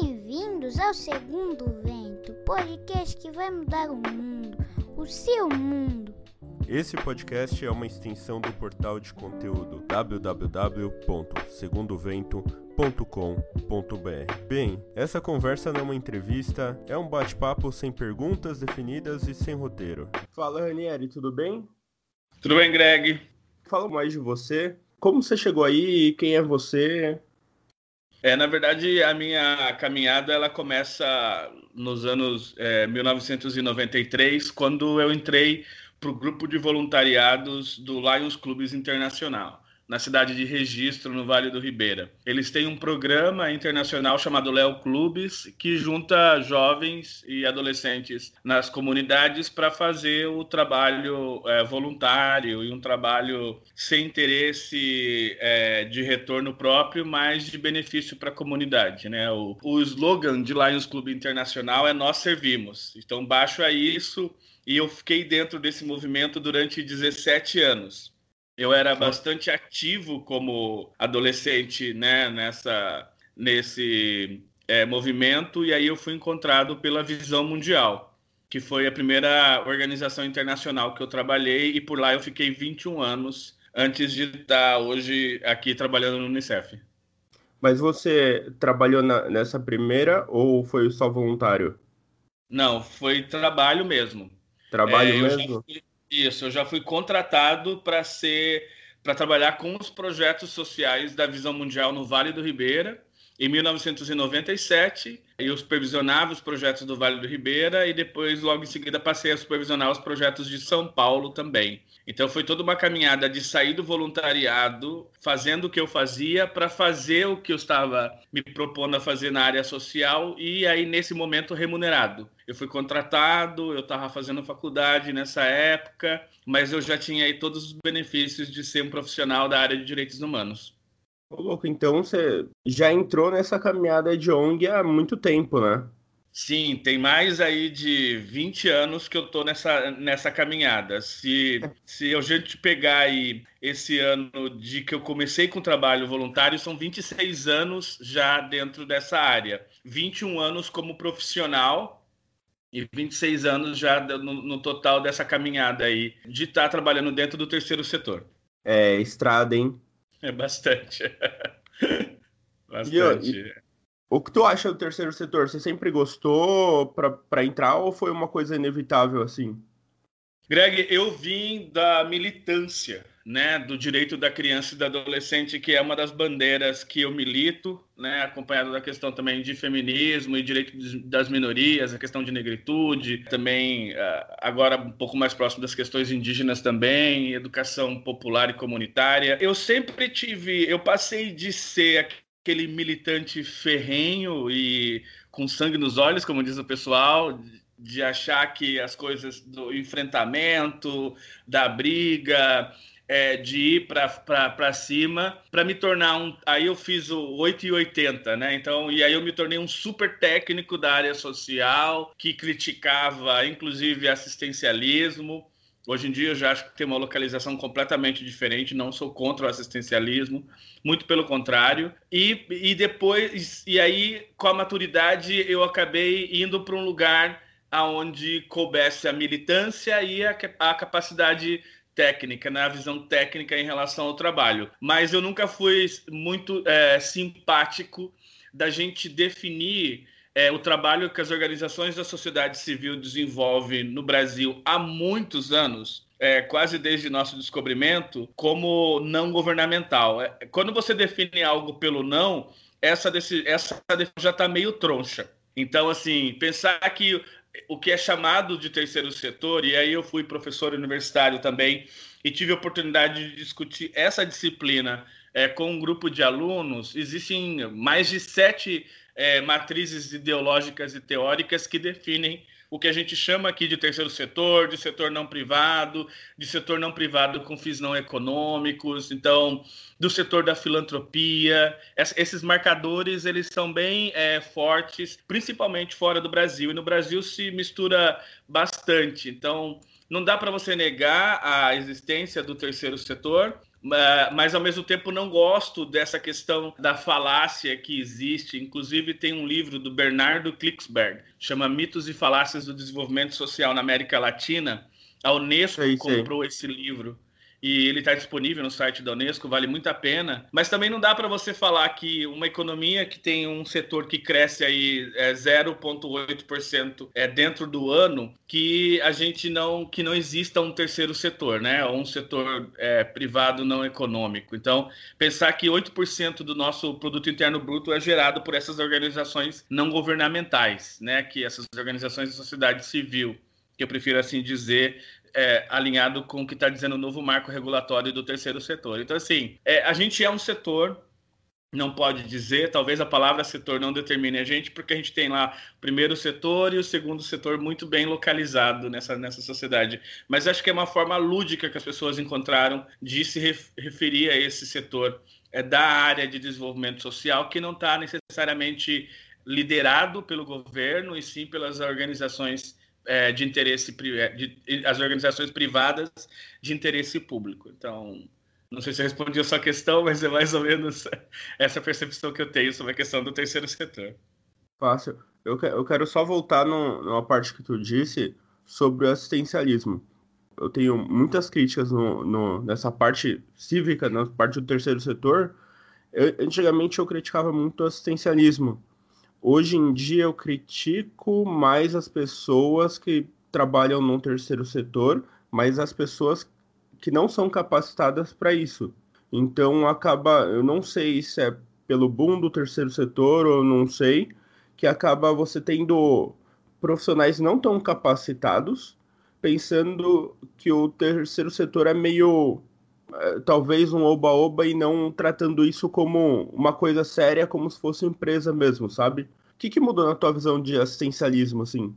Bem-vindos ao Segundo Vento, podcast que vai mudar o mundo, o seu mundo. Esse podcast é uma extensão do portal de conteúdo www.segundovento.com.br. Bem, essa conversa não é uma entrevista, é um bate-papo sem perguntas definidas e sem roteiro. Fala, Ranieri, tudo bem? Tudo bem, Greg? Fala mais de você. Como você chegou aí? Quem é você? É, na verdade, a minha caminhada ela começa nos anos é, 1993, quando eu entrei para o grupo de voluntariados do Lions Clubes Internacional na cidade de Registro, no Vale do Ribeira. Eles têm um programa internacional chamado Léo Clubes, que junta jovens e adolescentes nas comunidades para fazer o trabalho é, voluntário e um trabalho sem interesse é, de retorno próprio, mas de benefício para a comunidade. Né? O, o slogan de Lions Clube Internacional é Nós Servimos. Então, baixo a isso e eu fiquei dentro desse movimento durante 17 anos. Eu era bastante ativo como adolescente, né, nessa, nesse é, movimento, e aí eu fui encontrado pela Visão Mundial, que foi a primeira organização internacional que eu trabalhei, e por lá eu fiquei 21 anos antes de estar hoje aqui trabalhando no Unicef. Mas você trabalhou na, nessa primeira ou foi só voluntário? Não, foi trabalho mesmo. Trabalho é, mesmo? Isso, eu já fui contratado para ser para trabalhar com os projetos sociais da Visão Mundial no Vale do Ribeira em 1997 eu supervisionava os projetos do Vale do Ribeira e depois logo em seguida passei a supervisionar os projetos de São Paulo também. Então foi toda uma caminhada de sair do voluntariado, fazendo o que eu fazia para fazer o que eu estava me propondo a fazer na área social e aí nesse momento remunerado. Eu fui contratado, eu estava fazendo faculdade nessa época, mas eu já tinha aí todos os benefícios de ser um profissional da área de direitos humanos. Ô, louco, então você já entrou nessa caminhada de ONG há muito tempo, né? Sim, tem mais aí de 20 anos que eu tô nessa, nessa caminhada. Se, se a gente pegar aí esse ano de que eu comecei com trabalho voluntário, são 26 anos já dentro dessa área. 21 anos como profissional e 26 anos já no, no total dessa caminhada aí de estar tá trabalhando dentro do terceiro setor. É, estrada, hein? É bastante. bastante. E, o que tu acha do terceiro setor? Você sempre gostou para entrar ou foi uma coisa inevitável assim? Greg, eu vim da militância, né, do direito da criança e do adolescente, que é uma das bandeiras que eu milito, né, acompanhado da questão também de feminismo e direito das minorias, a questão de negritude, também ah, agora um pouco mais próximo das questões indígenas também, educação popular e comunitária. Eu sempre tive, eu passei de ser aquele militante ferrenho e com sangue nos olhos, como diz o pessoal, de achar que as coisas do enfrentamento, da briga, é, de ir para cima, para me tornar um. Aí eu fiz o 8 e 80, né? Então, e aí eu me tornei um super técnico da área social, que criticava inclusive assistencialismo. Hoje em dia eu já acho que tem uma localização completamente diferente, não sou contra o assistencialismo, muito pelo contrário. E, e depois, e aí com a maturidade eu acabei indo para um lugar aonde coubesse a militância e a, a capacidade técnica, né, a visão técnica em relação ao trabalho. Mas eu nunca fui muito é, simpático da gente definir é, o trabalho que as organizações da sociedade civil desenvolvem no Brasil há muitos anos, é, quase desde nosso descobrimento, como não governamental. É, quando você define algo pelo não, essa, desse, essa já está meio troncha. Então, assim, pensar que o que é chamado de terceiro setor, e aí eu fui professor universitário também e tive a oportunidade de discutir essa disciplina é, com um grupo de alunos. Existem mais de sete é, matrizes ideológicas e teóricas que definem o que a gente chama aqui de terceiro setor, de setor não privado, de setor não privado com fins não econômicos, então do setor da filantropia. Esses marcadores eles são bem é, fortes, principalmente fora do Brasil. E no Brasil se mistura bastante. Então não dá para você negar a existência do terceiro setor, mas ao mesmo tempo não gosto dessa questão da falácia que existe. Inclusive, tem um livro do Bernardo Klicksberg, chama Mitos e Falácias do Desenvolvimento Social na América Latina. A Unesco sei, comprou sei. esse livro e ele está disponível no site da Unesco, vale muito a pena. Mas também não dá para você falar que uma economia que tem um setor que cresce aí é, 0,8% é, dentro do ano, que a gente não que não exista um terceiro setor, né? Ou um setor é, privado não econômico. Então, pensar que 8% do nosso produto interno bruto é gerado por essas organizações não governamentais, né? Que essas organizações da sociedade civil que eu prefiro assim dizer, é, alinhado com o que está dizendo o novo marco regulatório do terceiro setor. Então, assim, é, a gente é um setor, não pode dizer, talvez a palavra setor não determine a gente, porque a gente tem lá o primeiro setor e o segundo setor muito bem localizado nessa, nessa sociedade. Mas acho que é uma forma lúdica que as pessoas encontraram de se referir a esse setor é, da área de desenvolvimento social, que não está necessariamente liderado pelo governo, e sim pelas organizações é, de interesse é, de, as organizações privadas de interesse público. Então, não sei se eu respondi a sua questão, mas é mais ou menos essa percepção que eu tenho sobre a questão do terceiro setor. Fácil. Eu, eu quero só voltar no, numa parte que tu disse sobre o assistencialismo. Eu tenho muitas críticas no, no, nessa parte cívica, na parte do terceiro setor. Eu, antigamente eu criticava muito o assistencialismo Hoje em dia eu critico mais as pessoas que trabalham no terceiro setor, mas as pessoas que não são capacitadas para isso. Então acaba, eu não sei se é pelo boom do terceiro setor ou não sei, que acaba você tendo profissionais não tão capacitados, pensando que o terceiro setor é meio talvez um oba-oba e não tratando isso como uma coisa séria, como se fosse empresa mesmo, sabe? O que, que mudou na tua visão de assistencialismo, assim?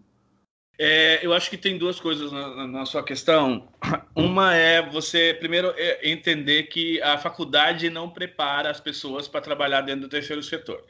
É, eu acho que tem duas coisas na, na, sua questão. Uma é você, primeiro, é entender que a faculdade não prepara as pessoas para trabalhar dentro do terceiro setor.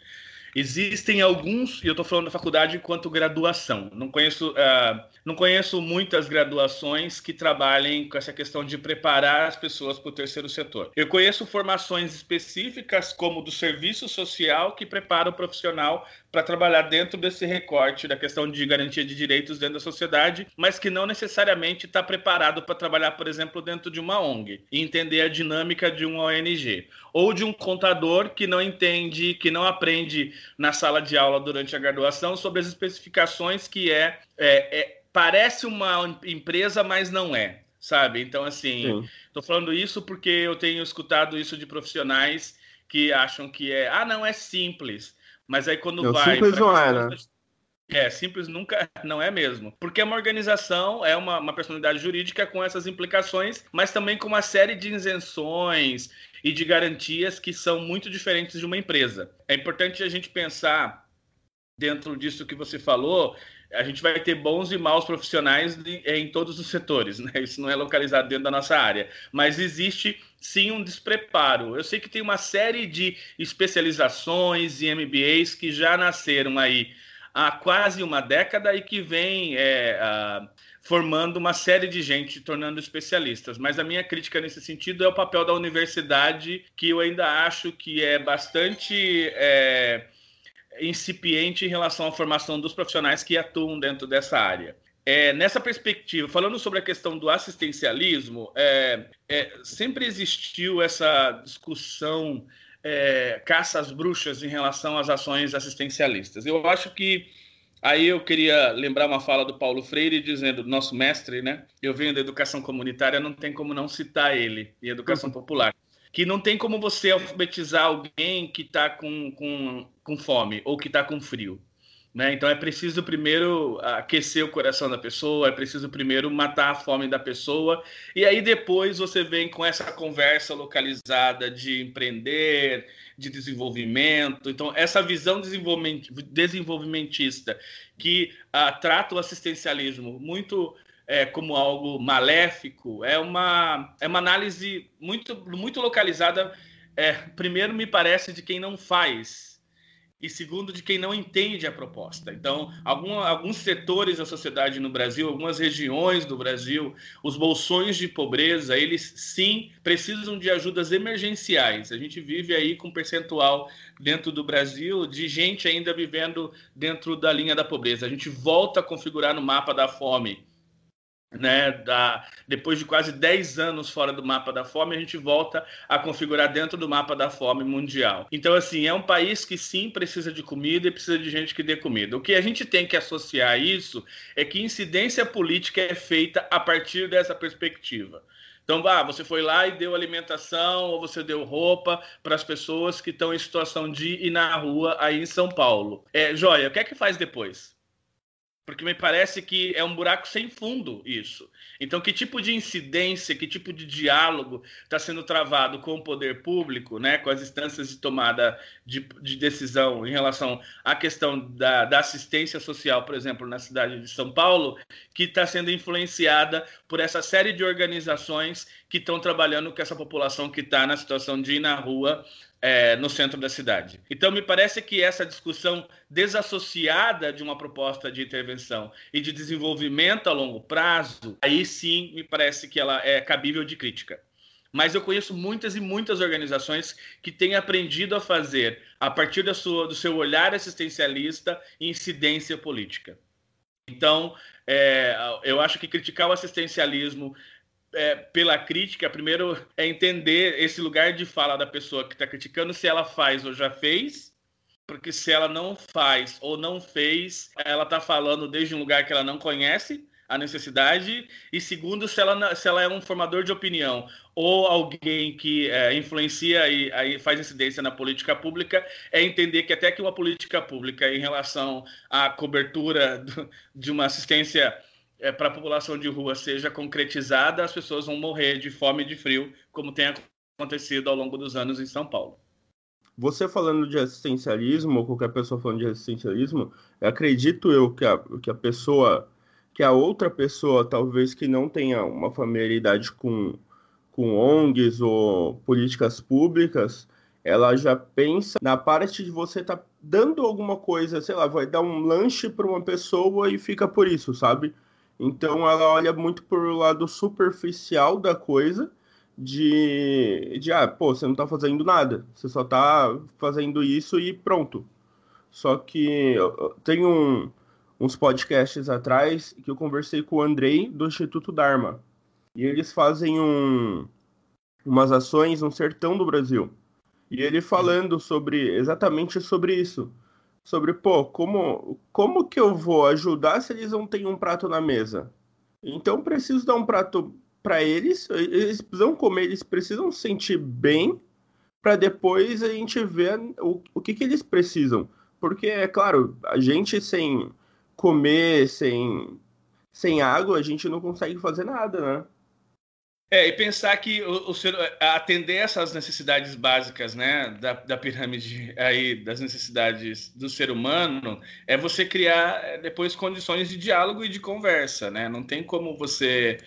Existem alguns, e eu estou falando da faculdade enquanto graduação. Não conheço, uh, não conheço muitas graduações que trabalhem com essa questão de preparar as pessoas para o terceiro setor. Eu conheço formações específicas, como do serviço social, que prepara o profissional para trabalhar dentro desse recorte da questão de garantia de direitos dentro da sociedade, mas que não necessariamente está preparado para trabalhar, por exemplo, dentro de uma ONG e entender a dinâmica de uma ONG, ou de um contador que não entende, que não aprende na sala de aula durante a graduação sobre as especificações que é, é, é parece uma empresa, mas não é, sabe? Então, assim, estou falando isso porque eu tenho escutado isso de profissionais que acham que é, ah, não, é simples. Mas aí quando não, vai. Simples não é, né? É, simples nunca não é mesmo. Porque é uma organização, é uma, uma personalidade jurídica com essas implicações, mas também com uma série de isenções e de garantias que são muito diferentes de uma empresa. É importante a gente pensar dentro disso que você falou, a gente vai ter bons e maus profissionais em todos os setores, né? Isso não é localizado dentro da nossa área, mas existe sim um despreparo. Eu sei que tem uma série de especializações e MBAs que já nasceram aí há quase uma década e que vem é, formando uma série de gente, tornando especialistas. Mas a minha crítica nesse sentido é o papel da universidade, que eu ainda acho que é bastante. É, incipiente em relação à formação dos profissionais que atuam dentro dessa área. É, nessa perspectiva, falando sobre a questão do assistencialismo, é, é, sempre existiu essa discussão é, caça às bruxas em relação às ações assistencialistas. Eu acho que aí eu queria lembrar uma fala do Paulo Freire dizendo, nosso mestre, né? Eu venho da educação comunitária, não tem como não citar ele e educação popular que não tem como você alfabetizar alguém que está com, com, com fome ou que está com frio. Né? Então é preciso primeiro aquecer o coração da pessoa, é preciso primeiro matar a fome da pessoa, e aí depois você vem com essa conversa localizada de empreender, de desenvolvimento. Então, essa visão desenvolvimentista que ah, trata o assistencialismo muito é, como algo maléfico é uma, é uma análise muito, muito localizada, é, primeiro, me parece, de quem não faz e segundo de quem não entende a proposta. Então, algum, alguns setores da sociedade no Brasil, algumas regiões do Brasil, os bolsões de pobreza, eles sim precisam de ajudas emergenciais. A gente vive aí com um percentual dentro do Brasil de gente ainda vivendo dentro da linha da pobreza. A gente volta a configurar no mapa da fome né, da, depois de quase 10 anos fora do mapa da fome, a gente volta a configurar dentro do mapa da fome mundial. Então, assim, é um país que sim precisa de comida e precisa de gente que dê comida. O que a gente tem que associar a isso é que incidência política é feita a partir dessa perspectiva. Então, ah, você foi lá e deu alimentação ou você deu roupa para as pessoas que estão em situação de ir na rua aí em São Paulo. É, joia, o que é que faz depois? Porque me parece que é um buraco sem fundo isso. Então, que tipo de incidência, que tipo de diálogo está sendo travado com o poder público, né, com as instâncias de tomada de, de decisão em relação à questão da, da, assistência social, por exemplo, na cidade de São Paulo, que está sendo influenciada por essa série de organizações que estão trabalhando com essa população que está na situação de ir na rua é, no centro da cidade. Então, me parece que essa discussão desassociada de uma proposta de intervenção e de desenvolvimento a longo prazo, aí sim me parece que ela é cabível de crítica. Mas eu conheço muitas e muitas organizações que têm aprendido a fazer, a partir da sua, do seu olhar assistencialista, incidência política. Então, é, eu acho que criticar o assistencialismo é, pela crítica, primeiro é entender esse lugar de fala da pessoa que está criticando, se ela faz ou já fez, porque se ela não faz ou não fez, ela está falando desde um lugar que ela não conhece a necessidade, e segundo, se ela, se ela é um formador de opinião ou alguém que é, influencia e aí faz incidência na política pública, é entender que até que uma política pública em relação à cobertura do, de uma assistência é, para a população de rua seja concretizada, as pessoas vão morrer de fome e de frio, como tem acontecido ao longo dos anos em São Paulo. Você falando de assistencialismo, ou qualquer pessoa falando de assistencialismo, acredito eu que a, que a pessoa, que a outra pessoa, talvez que não tenha uma familiaridade com, com ONGs ou políticas públicas, ela já pensa na parte de você estar tá dando alguma coisa, sei lá, vai dar um lanche para uma pessoa e fica por isso, sabe? Então ela olha muito por lado superficial da coisa, de, de ah, pô, você não tá fazendo nada, você só tá fazendo isso e pronto. Só que tem um, uns podcasts atrás que eu conversei com o Andrei do Instituto Dharma. E eles fazem um, umas ações no sertão do Brasil. E ele falando sobre exatamente sobre isso sobre, pô, como, como que eu vou ajudar se eles não têm um prato na mesa? Então, preciso dar um prato para eles, eles precisam comer, eles precisam sentir bem, para depois a gente ver o, o que, que eles precisam. Porque, é claro, a gente sem comer, sem, sem água, a gente não consegue fazer nada, né? É, e pensar que o, o ser, atender essas necessidades básicas, né, da, da pirâmide aí, das necessidades do ser humano, é você criar é, depois condições de diálogo e de conversa, né? Não tem como você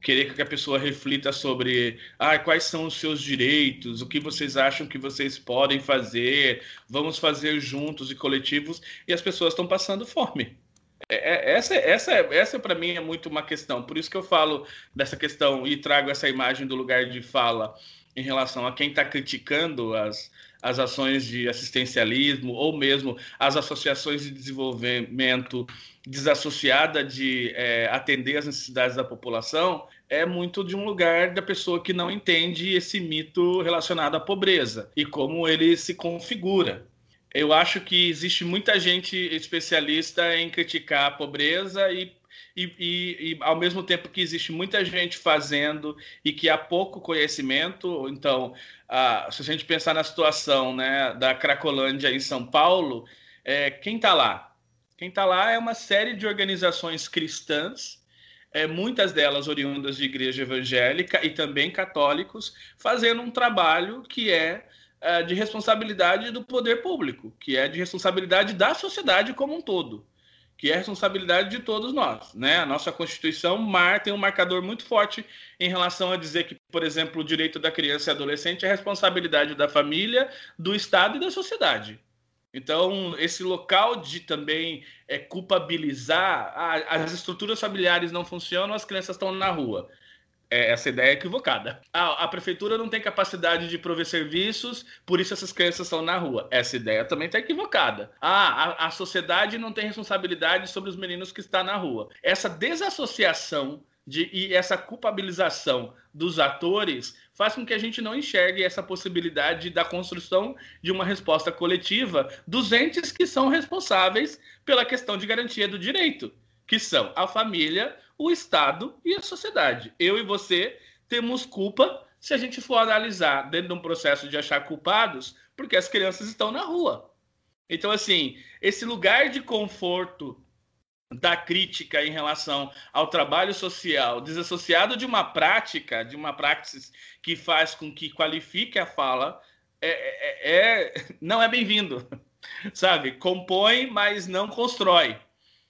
querer que a pessoa reflita sobre ah, quais são os seus direitos, o que vocês acham que vocês podem fazer, vamos fazer juntos e coletivos, e as pessoas estão passando fome. É, é, essa, essa, essa para mim é muito uma questão. Por isso que eu falo dessa questão e trago essa imagem do lugar de fala em relação a quem está criticando as, as ações de assistencialismo ou mesmo as associações de desenvolvimento desassociada de é, atender as necessidades da população, é muito de um lugar da pessoa que não entende esse mito relacionado à pobreza e como ele se configura eu acho que existe muita gente especialista em criticar a pobreza e, e, e, e, ao mesmo tempo que existe muita gente fazendo e que há pouco conhecimento. Então, ah, se a gente pensar na situação né, da Cracolândia em São Paulo, é, quem está lá? Quem está lá é uma série de organizações cristãs é, muitas delas oriundas de igreja evangélica e também católicos, fazendo um trabalho que é é, de responsabilidade do poder público, que é de responsabilidade da sociedade como um todo, que é responsabilidade de todos nós. Né? A nossa Constituição mar, tem um marcador muito forte em relação a dizer que, por exemplo, o direito da criança e adolescente é responsabilidade da família, do Estado e da sociedade. Então, esse local de também é, culpabilizar, as estruturas familiares não funcionam, as crianças estão na rua. É, essa ideia é equivocada. Ah, a prefeitura não tem capacidade de prover serviços, por isso essas crianças estão na rua. Essa ideia também está equivocada. Ah, a, a sociedade não tem responsabilidade sobre os meninos que estão na rua. Essa desassociação de, e essa culpabilização dos atores faz com que a gente não enxergue essa possibilidade da construção de uma resposta coletiva dos entes que são responsáveis pela questão de garantia do direito, que são a família, o Estado e a sociedade. Eu e você temos culpa se a gente for analisar dentro de um processo de achar culpados, porque as crianças estão na rua. Então, assim, esse lugar de conforto da crítica em relação ao trabalho social, desassociado de uma prática, de uma praxis que faz com que qualifique a fala, é, é, é não é bem-vindo, sabe? Compõe, mas não constrói.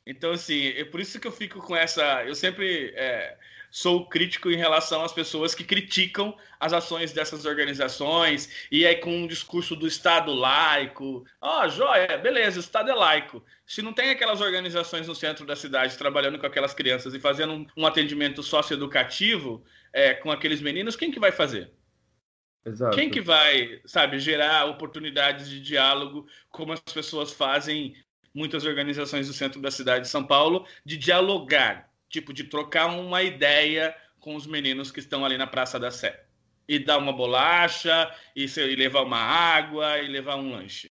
Então, assim, é por isso que eu fico com essa. Eu sempre é, sou crítico em relação às pessoas que criticam as ações dessas organizações, e aí com um discurso do Estado laico. Ó, oh, joia, beleza, o Estado é laico. Se não tem aquelas organizações no centro da cidade trabalhando com aquelas crianças e fazendo um, um atendimento socioeducativo é, com aqueles meninos, quem que vai fazer? Exato. Quem que vai, sabe, gerar oportunidades de diálogo como as pessoas fazem muitas organizações do centro da cidade de São Paulo, de dialogar, tipo, de trocar uma ideia com os meninos que estão ali na Praça da Sé. E dar uma bolacha, e, e levar uma água, e levar um lanche.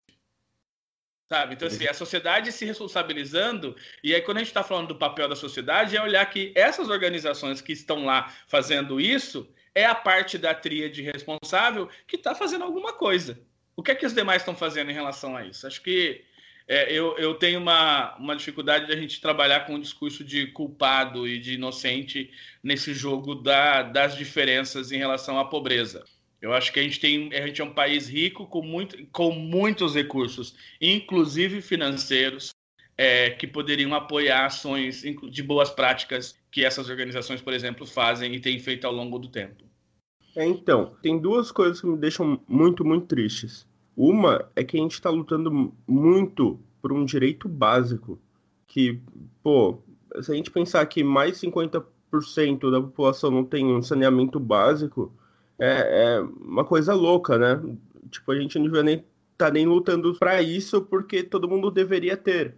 Sabe? Então, assim, a sociedade se responsabilizando, e aí quando a gente está falando do papel da sociedade, é olhar que essas organizações que estão lá fazendo isso é a parte da tríade responsável que está fazendo alguma coisa. O que é que os demais estão fazendo em relação a isso? Acho que é, eu, eu tenho uma, uma dificuldade de a gente trabalhar com o discurso de culpado e de inocente nesse jogo da, das diferenças em relação à pobreza. Eu acho que a gente tem, a gente é um país rico com, muito, com muitos recursos, inclusive financeiros, é, que poderiam apoiar ações de boas práticas que essas organizações, por exemplo, fazem e têm feito ao longo do tempo. É, então, tem duas coisas que me deixam muito, muito tristes. Uma é que a gente está lutando muito por um direito básico, que, pô, se a gente pensar que mais 50% da população não tem um saneamento básico, é, é uma coisa louca, né? Tipo, a gente não devia nem tá nem lutando para isso porque todo mundo deveria ter.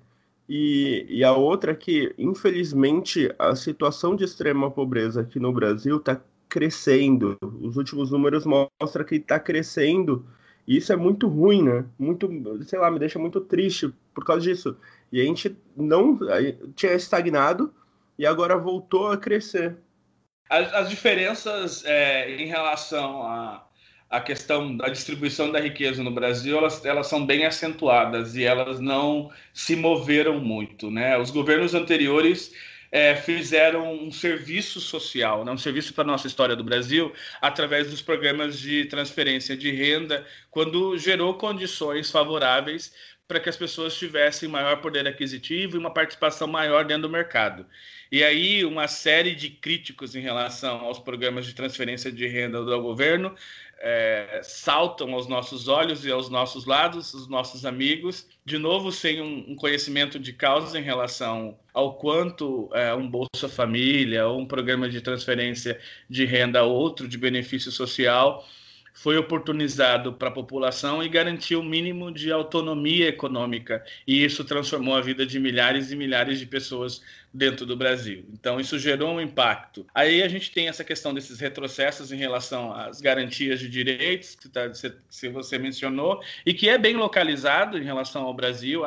E, e a outra é que, infelizmente, a situação de extrema pobreza aqui no Brasil está crescendo. Os últimos números mostram que está crescendo e isso é muito ruim, né? Muito, sei lá, me deixa muito triste por causa disso. E a gente não tinha estagnado e agora voltou a crescer. As, as diferenças é, em relação à a, a, questão da distribuição da riqueza no Brasil, elas, elas são bem acentuadas e elas não se moveram muito, né? Os governos anteriores é, fizeram um serviço social, né, um serviço para a nossa história do Brasil, através dos programas de transferência de renda, quando gerou condições favoráveis para que as pessoas tivessem maior poder aquisitivo e uma participação maior dentro do mercado. E aí, uma série de críticos em relação aos programas de transferência de renda do governo é, saltam aos nossos olhos e aos nossos lados, os nossos amigos, de novo sem um, um conhecimento de causa em relação ao quanto é, um Bolsa Família ou um programa de transferência de renda outro de benefício social foi oportunizado para a população e garantiu o um mínimo de autonomia econômica. E isso transformou a vida de milhares e milhares de pessoas dentro do Brasil. Então, isso gerou um impacto. Aí a gente tem essa questão desses retrocessos em relação às garantias de direitos, que, tá, que você mencionou, e que é bem localizado em relação ao Brasil.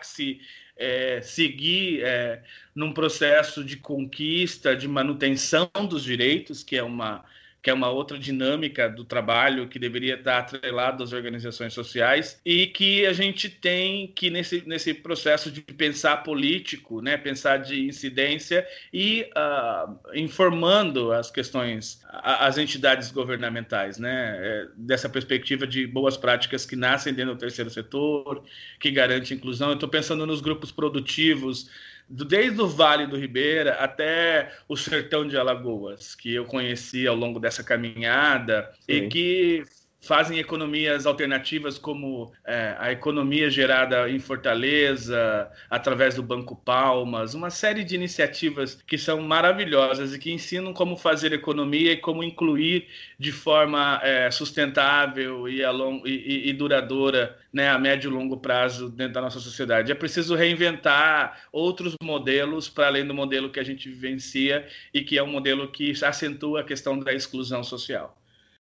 Que se é, seguir é, num processo de conquista, de manutenção dos direitos, que é uma que é uma outra dinâmica do trabalho que deveria estar atrelado às organizações sociais e que a gente tem que nesse, nesse processo de pensar político, né, pensar de incidência e uh, informando as questões, as entidades governamentais, né, é, dessa perspectiva de boas práticas que nascem dentro do terceiro setor, que garante inclusão. Eu estou pensando nos grupos produtivos desde o Vale do Ribeira até o sertão de Alagoas, que eu conheci ao longo dessa caminhada Sim. e que fazem economias alternativas, como é, a economia gerada em Fortaleza, através do Banco Palmas, uma série de iniciativas que são maravilhosas e que ensinam como fazer economia e como incluir de forma é, sustentável e, long, e, e duradoura né, a médio e longo prazo dentro da nossa sociedade. É preciso reinventar outros modelos para além do modelo que a gente vivencia e que é um modelo que acentua a questão da exclusão social.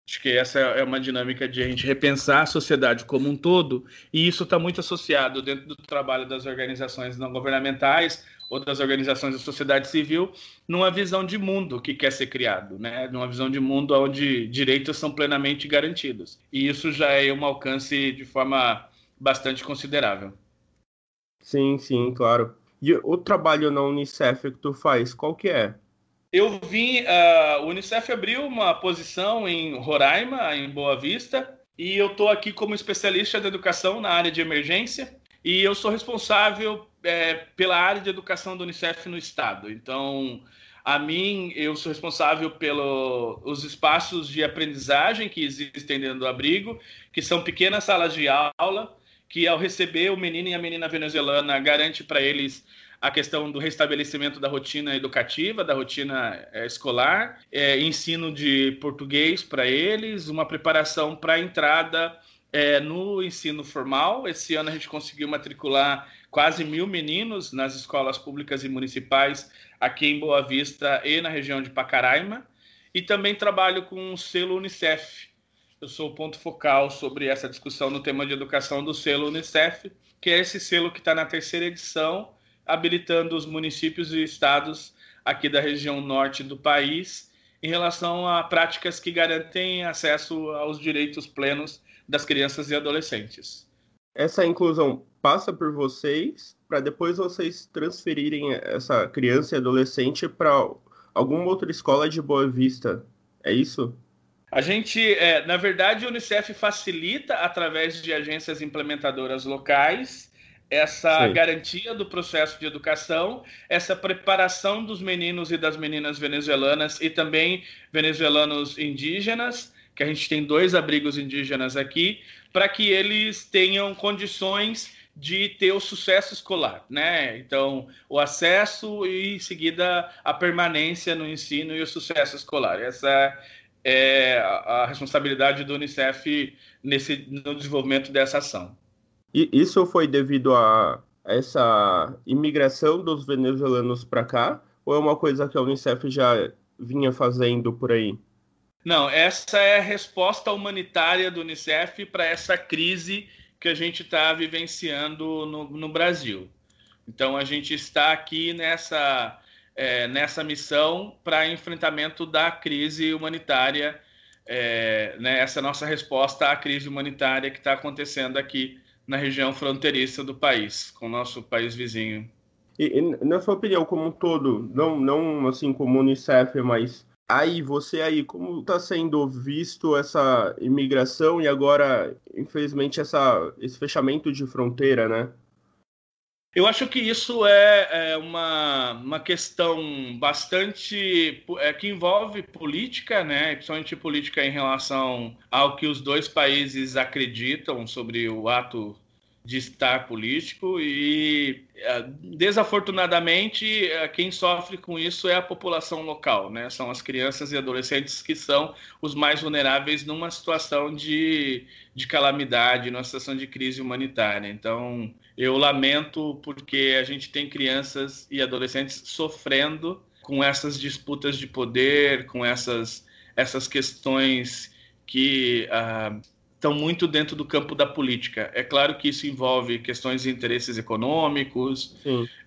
Acho que essa é uma dinâmica de a gente repensar a sociedade como um todo, e isso está muito associado dentro do trabalho das organizações não governamentais ou das organizações da sociedade civil, numa visão de mundo que quer ser criado, né? numa visão de mundo onde direitos são plenamente garantidos. E isso já é um alcance de forma bastante considerável. Sim, sim, claro. E o trabalho na Unicef que tu faz, qual que é? Eu vim, uh, o Unicef abriu uma posição em Roraima, em Boa Vista, e eu estou aqui como especialista de educação na área de emergência, e eu sou responsável é, pela área de educação do Unicef no estado. Então, a mim, eu sou responsável pelos espaços de aprendizagem que existem dentro do abrigo, que são pequenas salas de aula, que ao receber o menino e a menina venezuelana garante para eles a questão do restabelecimento da rotina educativa, da rotina é, escolar, é, ensino de português para eles, uma preparação para a entrada é, no ensino formal. Esse ano a gente conseguiu matricular quase mil meninos nas escolas públicas e municipais aqui em Boa Vista e na região de Pacaraima. E também trabalho com o selo Unicef. Eu sou o ponto focal sobre essa discussão no tema de educação do selo Unicef, que é esse selo que está na terceira edição habilitando os municípios e estados aqui da região norte do país em relação a práticas que garantem acesso aos direitos plenos das crianças e adolescentes. Essa inclusão passa por vocês para depois vocês transferirem essa criança e adolescente para alguma outra escola de Boa Vista. É isso? A gente, é, na verdade, a Unicef facilita através de agências implementadoras locais essa Sim. garantia do processo de educação, essa preparação dos meninos e das meninas venezuelanas e também venezuelanos indígenas, que a gente tem dois abrigos indígenas aqui, para que eles tenham condições de ter o sucesso escolar, né? Então, o acesso e em seguida a permanência no ensino e o sucesso escolar. Essa é a responsabilidade do UNICEF nesse no desenvolvimento dessa ação. E isso foi devido a essa imigração dos venezuelanos para cá? Ou é uma coisa que a Unicef já vinha fazendo por aí? Não, essa é a resposta humanitária do Unicef para essa crise que a gente está vivenciando no, no, Brasil. Então, a gente está aqui nessa, é, nessa missão para enfrentamento da crise humanitária, é, né, essa nossa resposta à crise humanitária que está acontecendo aqui na região fronteiriça do país, com o nosso país vizinho. E, e, na sua opinião, como um todo, não, não assim como Unicef, mas aí, você aí, como está sendo visto essa imigração e agora, infelizmente, essa, esse fechamento de fronteira, né? Eu acho que isso é, é uma, uma questão bastante é, que envolve política, né? Principalmente política em relação ao que os dois países acreditam sobre o ato de estar político e é, desafortunadamente é, quem sofre com isso é a população local, né? São as crianças e adolescentes que são os mais vulneráveis numa situação de, de calamidade, numa situação de crise humanitária. Então eu lamento porque a gente tem crianças e adolescentes sofrendo com essas disputas de poder, com essas essas questões que uh, estão muito dentro do campo da política. É claro que isso envolve questões de interesses econômicos,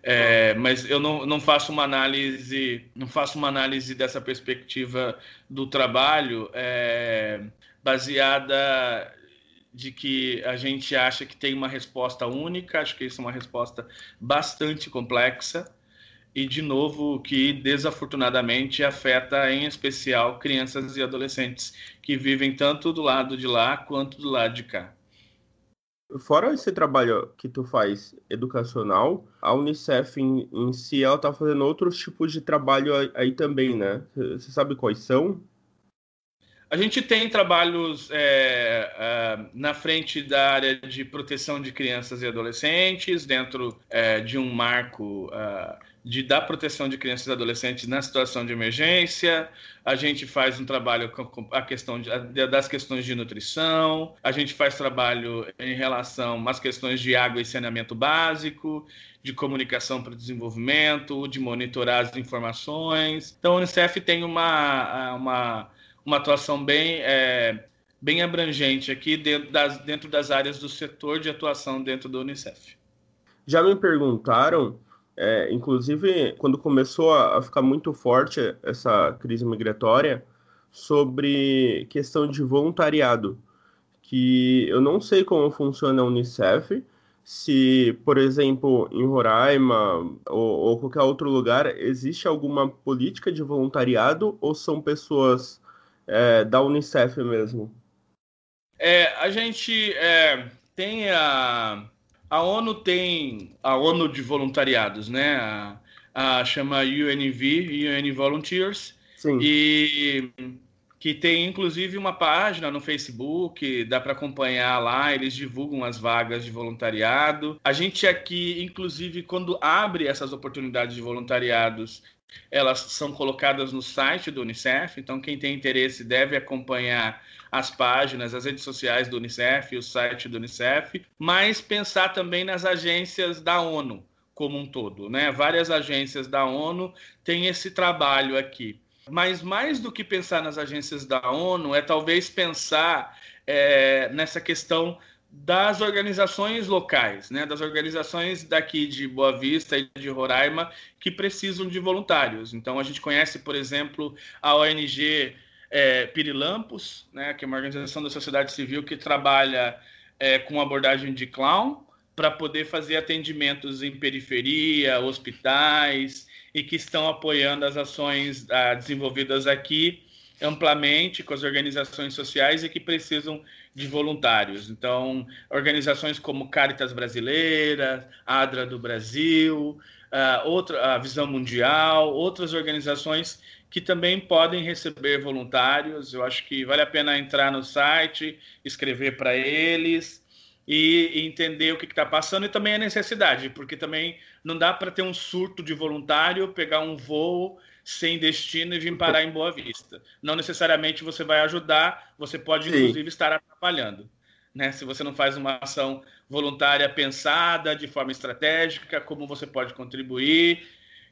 é, mas eu não, não faço uma análise, não faço uma análise dessa perspectiva do trabalho é, baseada de que a gente acha que tem uma resposta única. Acho que isso é uma resposta bastante complexa e de novo que desafortunadamente afeta em especial crianças e adolescentes que vivem tanto do lado de lá quanto do lado de cá. Fora esse trabalho que tu faz educacional, a Unicef em, em si ela tá fazendo outros tipos de trabalho aí, aí também, né? Você sabe quais são? A gente tem trabalhos é, é, na frente da área de proteção de crianças e adolescentes, dentro é, de um marco é, de dar proteção de crianças e adolescentes na situação de emergência. A gente faz um trabalho com a questão de, das questões de nutrição. A gente faz trabalho em relação às questões de água e saneamento básico, de comunicação para o desenvolvimento, de monitorar as informações. Então, a Unicef tem uma, uma, uma atuação bem, é, bem abrangente aqui dentro das, dentro das áreas do setor de atuação dentro do Unicef. Já me perguntaram é, inclusive, quando começou a, a, ficar muito forte essa crise migratória, sobre questão de voluntariado, que eu não sei como funciona a Unicef, se, por exemplo, em Roraima ou, ou qualquer outro lugar, existe alguma política de voluntariado ou são pessoas é, da Unicef mesmo? É, a gente é, tem a, a ONU tem a ONU de voluntariados, né? A, a chama UNV, UN Volunteers, Sim. e que tem inclusive uma página no Facebook, dá para acompanhar lá, eles divulgam as vagas de voluntariado. A gente aqui, inclusive, quando abre essas oportunidades de voluntariados, elas são colocadas no site do Unicef, então quem tem interesse deve acompanhar as páginas, as redes sociais do Unicef, o site do Unicef, mas pensar também nas agências da ONU como um todo, né? Várias agências da ONU têm esse trabalho aqui. Mas mais do que pensar nas agências da ONU, é talvez pensar é, nessa questão das organizações locais, né, das organizações daqui de Boa Vista e de Roraima que precisam de voluntários. Então a gente conhece, por exemplo, a ONG é, Pirilampos, né, que é uma organização da sociedade civil que trabalha é, com abordagem de clown para poder fazer atendimentos em periferia, hospitais e que estão apoiando as ações ah, desenvolvidas aqui amplamente com as organizações sociais e que precisam de voluntários. Então, organizações como Caritas Brasileira, ADRA do Brasil, uh, outra, a Visão Mundial, outras organizações que também podem receber voluntários. Eu acho que vale a pena entrar no site, escrever para eles e, e, entender o que está passando e também a necessidade, porque também não dá para ter um surto de voluntário, pegar um voo sem destino e vir parar em Boa Vista. Não necessariamente você vai ajudar, você pode Sim. inclusive estar atrapalhando. Né? Se você não faz uma ação voluntária pensada de forma estratégica, como você pode contribuir.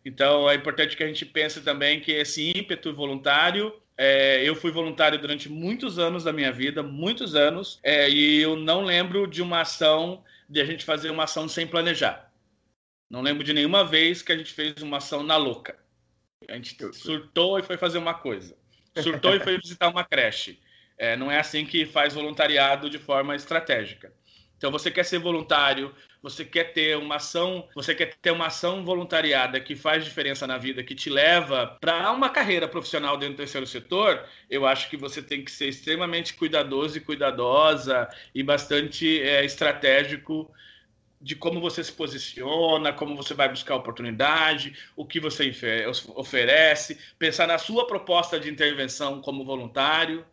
Então é importante que a gente pense também que esse ímpeto voluntário é, eu fui voluntário durante muitos anos da minha vida, muitos anos, é, e eu não lembro de uma ação, de a gente fazer uma ação sem planejar. Não lembro de nenhuma vez que a gente fez uma ação na louca. A gente surtou e foi fazer uma coisa. Surtou e foi visitar uma creche. É, não é assim que faz voluntariado de forma estratégica. Então você quer ser voluntário, você quer ter uma ação, você quer ter uma ação voluntariada que faz diferença na vida, que te leva para uma carreira profissional dentro do terceiro setor, eu acho que você tem que ser extremamente cuidadoso e cuidadosa e bastante é, estratégico de como você se posiciona, como você vai buscar oportunidade, o que você oferece, pensar na sua proposta de intervenção como voluntário,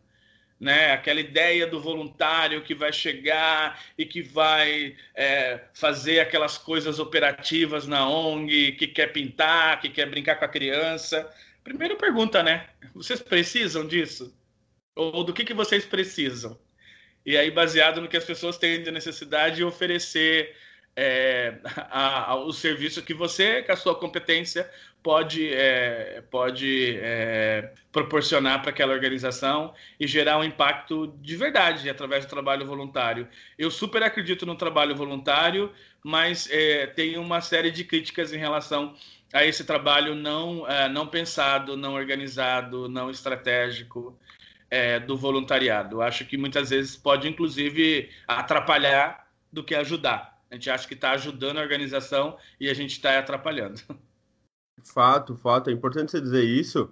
né? Aquela ideia do voluntário que vai chegar e que vai é, fazer aquelas coisas operativas na ONG, que quer pintar, que quer brincar com a criança. Primeira pergunta, né? Vocês precisam disso? Ou do que, que vocês precisam? E aí, baseado no que as pessoas têm de necessidade, oferecer é, a, a, o serviço que você, com a sua competência, pode, é, pode é, proporcionar para aquela organização e gerar um impacto de verdade através do trabalho voluntário. Eu super acredito no trabalho voluntário, mas é, tenho uma série de críticas em relação a esse trabalho não, é, não pensado, não organizado, não estratégico. É, do voluntariado. Acho que muitas vezes pode, inclusive, atrapalhar do que ajudar. A gente acha que está ajudando a organização e a gente está atrapalhando. Fato, fato. É importante você dizer isso,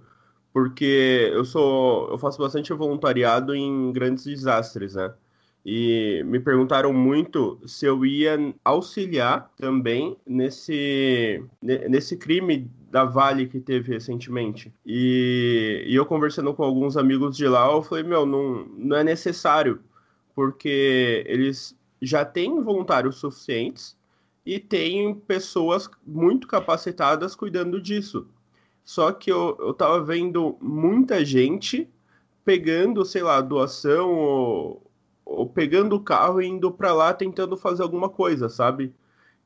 porque eu sou, eu faço bastante voluntariado em grandes desastres, né? E me perguntaram muito se eu ia auxiliar também nesse, nesse crime da Vale que teve recentemente. E, e, eu conversando com alguns amigos de lá, eu falei, meu, não, não é necessário, porque eles já têm voluntários suficientes e têm pessoas muito capacitadas cuidando disso. Só que eu, eu tava vendo muita gente pegando, sei lá, doação ou, ou pegando o carro e indo para lá tentando fazer alguma coisa, sabe?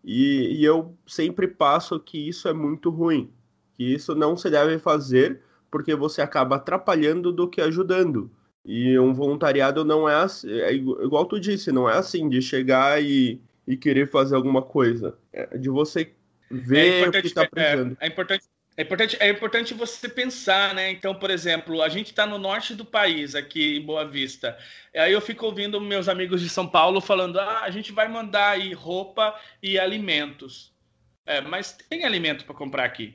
E, e, eu sempre passo que isso é muito ruim, que isso não se deve fazer porque você acaba atrapalhando do que ajudando. E um voluntariado não é, assim, é igual tu disse, não é assim de chegar e, e querer fazer alguma coisa, é de você ver é o que está precisando. É, é importante é importante, é importante você pensar, né? Então, por exemplo, a gente está no norte do país, aqui em Boa Vista. Aí eu fico ouvindo meus amigos de São Paulo falando: ah, a gente vai mandar aí roupa e alimentos. É, mas tem alimento para comprar aqui.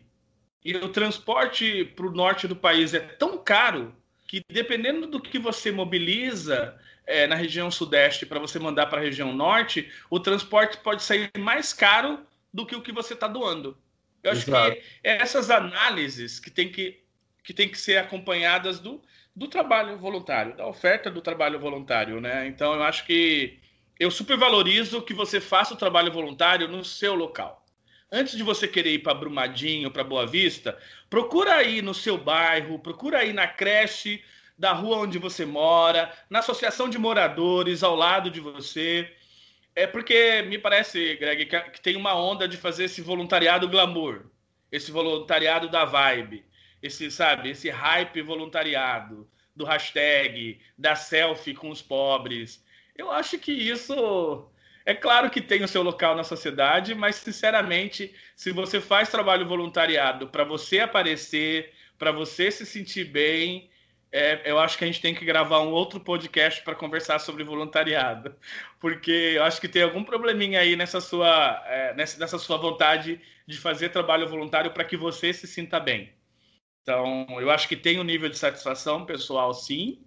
E o transporte para o norte do país é tão caro que, dependendo do que você mobiliza é, na região sudeste para você mandar para a região norte, o transporte pode sair mais caro do que o que você está doando. Eu acho Exato. que essas análises que tem que, que, tem que ser acompanhadas do, do trabalho voluntário, da oferta do trabalho voluntário, né? Então eu acho que eu supervalorizo que você faça o trabalho voluntário no seu local. Antes de você querer ir para Brumadinho, para Boa Vista, procura aí no seu bairro, procura aí na creche da rua onde você mora, na associação de moradores ao lado de você. É porque me parece, Greg, que tem uma onda de fazer esse voluntariado glamour, esse voluntariado da vibe, esse, sabe, esse hype voluntariado, do hashtag, da selfie com os pobres. Eu acho que isso é claro que tem o seu local na sociedade, mas sinceramente, se você faz trabalho voluntariado para você aparecer, para você se sentir bem, é, eu acho que a gente tem que gravar um outro podcast para conversar sobre voluntariado, porque eu acho que tem algum probleminha aí nessa sua, é, nessa, nessa sua vontade de fazer trabalho voluntário para que você se sinta bem. Então, eu acho que tem um nível de satisfação pessoal, sim.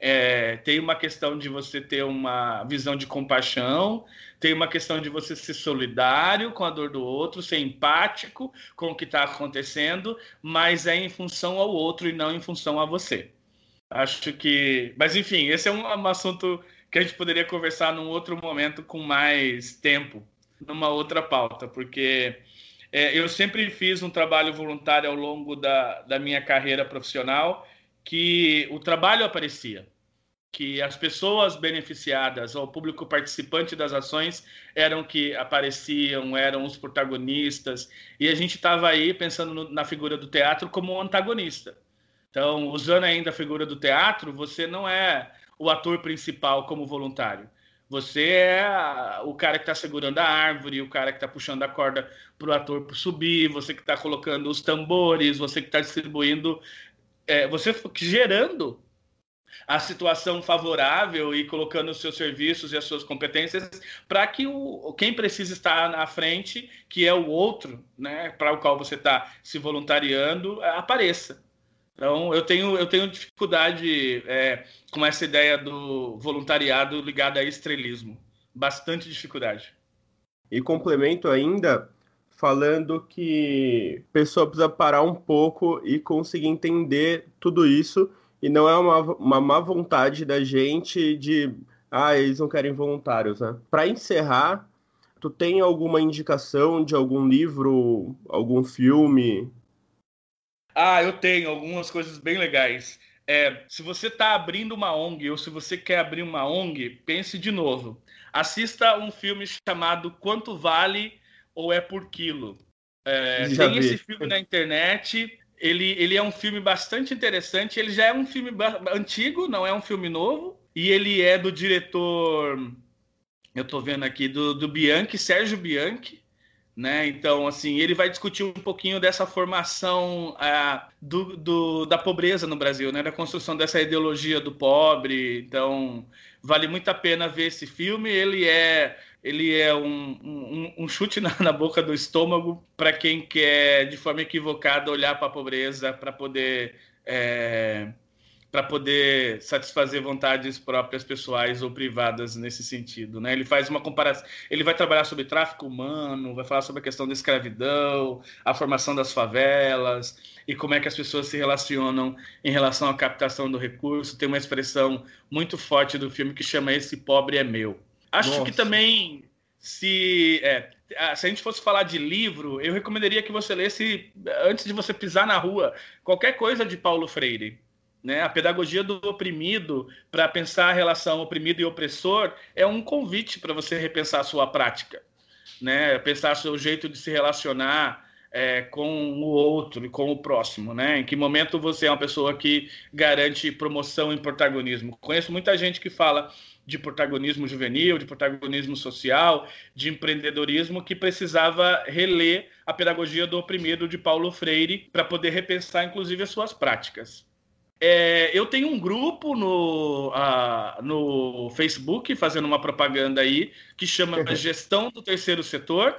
É, tem uma questão de você ter uma visão de compaixão, tem uma questão de você ser solidário com a dor do outro, ser empático com o que está acontecendo, mas é em função ao outro e não em função a você. Acho que. Mas, enfim, esse é um, um assunto que a gente poderia conversar num outro momento com mais tempo, numa outra pauta, porque é, eu sempre fiz um trabalho voluntário ao longo da, da minha carreira profissional que o trabalho aparecia, que as pessoas beneficiadas, o público participante das ações eram que apareciam, eram os protagonistas, e a gente estava aí pensando no, na figura do teatro como um antagonista. Então, usando ainda a figura do teatro, você não é o ator principal como voluntário. Você é o cara que está segurando a árvore, o cara que está puxando a corda para o ator subir, você que está colocando os tambores, você que está distribuindo, é, você gerando a situação favorável e colocando os seus serviços e as suas competências para que o, quem precisa estar na frente, que é o outro, né, para o qual você está se voluntariando, apareça. Então, eu tenho, eu tenho dificuldade é, com essa ideia do voluntariado ligado a estrelismo. Bastante dificuldade. E complemento ainda falando que a pessoa precisa parar um pouco e conseguir entender tudo isso e não é uma, uma má vontade da gente de ah, eles não querem voluntários, né? Para encerrar, tu tem alguma indicação de algum livro, algum filme ah, eu tenho algumas coisas bem legais. É, se você está abrindo uma ONG ou se você quer abrir uma ONG, pense de novo. Assista um filme chamado Quanto Vale ou É por Quilo. É, tem vi. esse filme na internet. Ele, ele é um filme bastante interessante. Ele já é um filme antigo, não é um filme novo. E ele é do diretor. Eu estou vendo aqui, do, do Bianchi, Sérgio Bianchi. Né? Então, assim, ele vai discutir um pouquinho dessa formação uh, do, do, da pobreza no Brasil, né? Da construção dessa ideologia do pobre. Então, vale muito a pena ver esse filme. Ele é, ele é um, um, um chute na, na, boca do estômago para quem quer, de forma equivocada, olhar para a pobreza para poder é, para poder satisfazer vontades próprias pessoais ou privadas nesse sentido, né? Ele faz uma comparação, ele vai trabalhar sobre tráfico humano, vai falar sobre a questão da escravidão, a formação das favelas e como é que as pessoas se relacionam em relação à captação do recurso. Tem uma expressão muito forte do filme que chama esse pobre é meu. Acho Nossa. que também se é, se a gente fosse falar de livro, eu recomendaria que você lesse antes de você pisar na rua qualquer coisa de Paulo Freire né? A pedagogia do oprimido, para pensar a relação oprimido e opressor, é um convite para você repensar a sua prática, né? pensar seu jeito de se relacionar é, com o outro e com o próximo. Né? Em que momento você é uma pessoa que garante promoção em protagonismo? Conheço muita gente que fala de protagonismo juvenil, de protagonismo social, de empreendedorismo, que precisava reler a pedagogia do oprimido de Paulo Freire para poder repensar, inclusive, as suas práticas. É, eu tenho um grupo no, no Facebook fazendo uma propaganda aí que chama Gestão do Terceiro Setor.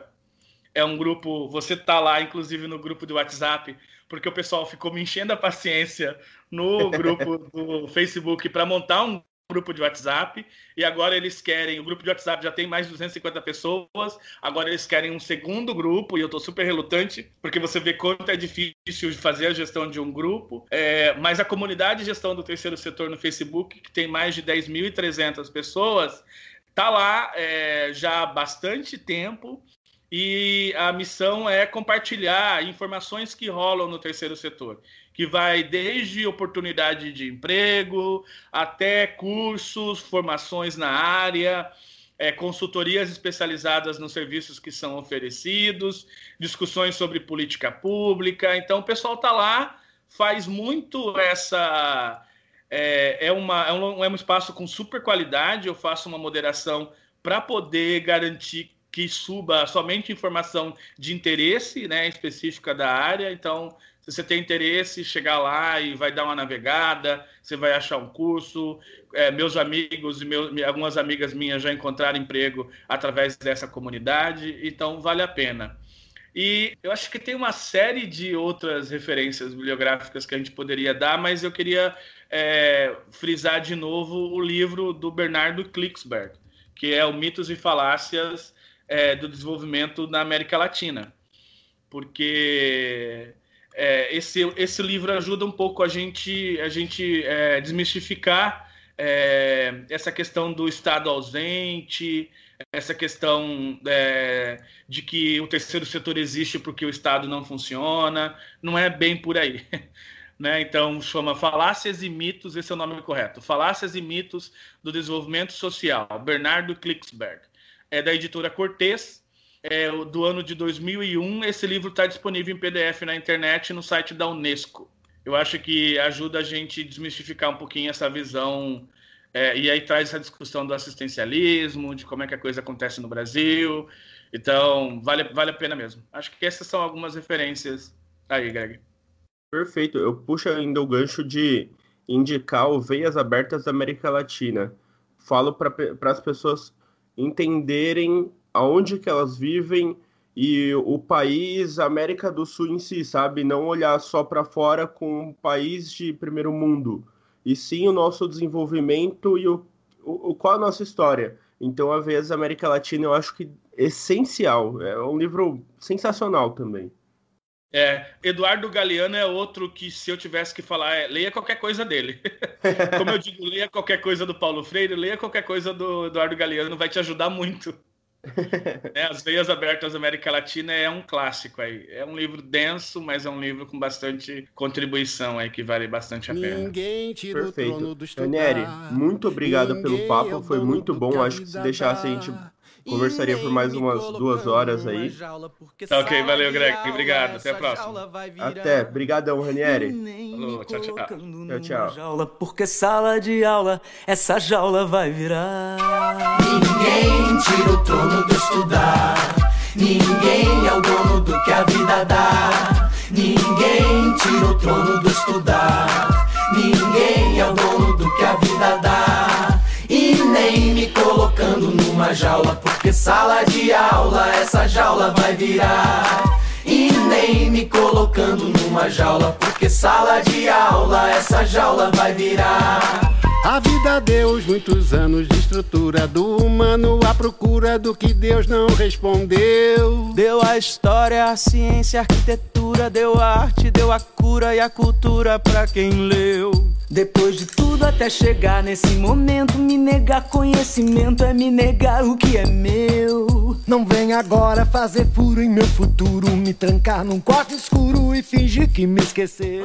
É um grupo, você tá lá, inclusive, no grupo do WhatsApp, porque o pessoal ficou me enchendo a paciência no grupo do Facebook para montar um grupo de WhatsApp e agora eles querem, o grupo de WhatsApp já tem mais de 250 pessoas, agora eles querem um segundo grupo e eu estou super relutante, porque você vê quanto é difícil fazer a gestão de um grupo, é, mas a comunidade de gestão do terceiro setor no Facebook, que tem mais de 10.300 pessoas, está lá é, já há bastante tempo e a missão é compartilhar informações que rolam no terceiro setor que vai desde oportunidade de emprego até cursos, formações na área, é, consultorias especializadas nos serviços que são oferecidos, discussões sobre política pública. Então, o pessoal está lá, faz muito essa. É, é, uma, é, um, é um espaço com super qualidade. Eu faço uma moderação para poder garantir que suba somente informação de interesse né, específica da área. Então, se você tem interesse, chegar lá e vai dar uma navegada, você vai achar um curso. É, meus amigos e meu, algumas amigas minhas já encontraram emprego através dessa comunidade, então vale a pena. E eu acho que tem uma série de outras referências bibliográficas que a gente poderia dar, mas eu queria é, frisar de novo o livro do Bernardo Klicksberg, que é o Mitos e Falácias é, do Desenvolvimento na América Latina. Porque é, esse, esse livro ajuda um pouco a gente, a gente é, desmistificar é, essa questão do Estado ausente, essa questão é, de que o terceiro setor existe porque o Estado não funciona. Não é bem por aí. Né? Então, chama Falácias e Mitos, esse é o nome correto. Falácias e Mitos do Desenvolvimento Social, Bernardo Klicksberg. É da editora Cortez, é, do ano de 2001. Esse livro está disponível em PDF na internet no site da Unesco. Eu acho que ajuda a gente desmistificar um pouquinho essa visão é, e aí traz essa discussão do assistencialismo, de como é que a coisa acontece no Brasil. Então, vale, vale a pena mesmo. Acho que essas são algumas referências aí, Greg. Perfeito. Eu puxo ainda o gancho de indicar o Veias Abertas da América Latina. Falo para as pessoas entenderem aonde que elas vivem e o país, a América do Sul em si, sabe? Não olhar só para fora com um país de primeiro mundo, e sim o nosso desenvolvimento e o, o, qual a nossa história. Então, a vez América Latina, eu acho que essencial. É um livro sensacional também. É, Eduardo Galeano é outro que, se eu tivesse que falar, é, leia qualquer coisa dele. Como eu digo, leia qualquer coisa do Paulo Freire, leia qualquer coisa do Eduardo Galeano, vai te ajudar muito. é, As Veias Abertas da América Latina é um clássico aí. É um livro denso, mas é um livro com bastante contribuição aí que vale bastante a pena. Ninguém tira Perfeito. o trono do Daniele, muito obrigado Ninguém pelo papo, foi muito bom. Acho que se deixasse a gente Conversaria por mais umas duas horas aí. Tá ok, valeu, Greg. Obrigado. Até a próxima. Até. Obrigadão, Ranieri. Falou, tchau, tchau. Tchau, tchau. Jaula, porque sala de aula, essa jaula vai virar. Ninguém tira o trono do estudar. Ninguém é o dono do que a vida dá. Ninguém tira o trono do estudar. Ninguém é o dono do que a vida dá nem me colocando numa jaula, porque sala de aula essa jaula vai virar. E nem me colocando numa jaula, porque sala de aula essa jaula vai virar. A vida deu muitos anos de estrutura do humano à procura do que Deus não respondeu. Deu a história, a ciência, a arquitetura, deu a arte, deu a cura e a cultura pra quem leu. Depois de tudo até chegar nesse momento, me negar conhecimento é me negar o que é meu. Não vem agora fazer furo em meu futuro, me trancar num quarto escuro e fingir que me esqueceu.